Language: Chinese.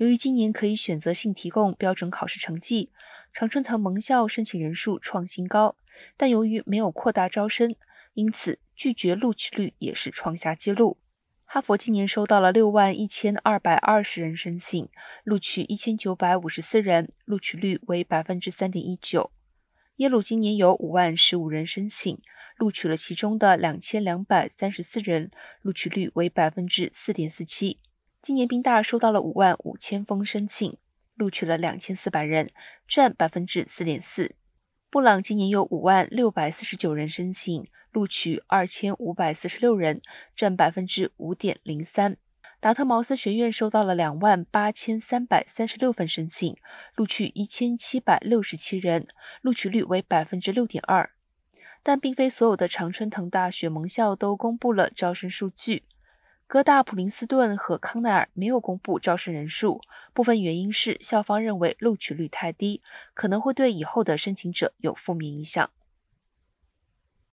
由于今年可以选择性提供标准考试成绩，常春藤盟校申请人数创新高，但由于没有扩大招生，因此拒绝录取率也是创下纪录。哈佛今年收到了六万一千二百二十人申请，录取一千九百五十四人，录取率为百分之三点一九。耶鲁今年有五万十五人申请，录取了其中的两千两百三十四人，录取率为百分之四点四七。今年宾大收到了五万五千封申请，录取了两千四百人，占百分之四点四。布朗今年有五万六百四十九人申请，录取二千五百四十六人，占百分之五点零三。达特茅斯学院收到了两万八千三百三十六份申请，录取一千七百六十七人，录取率为百分之六点二。但并非所有的常春藤大学盟校都公布了招生数据。哥大、普林斯顿和康奈尔没有公布招生人数，部分原因是校方认为录取率太低，可能会对以后的申请者有负面影响。